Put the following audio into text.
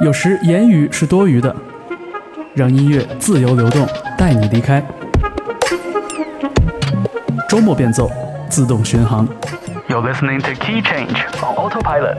有时言语是多余的让音乐自由流动带你离开周末变奏自动巡航 you're listening to key change on autopilot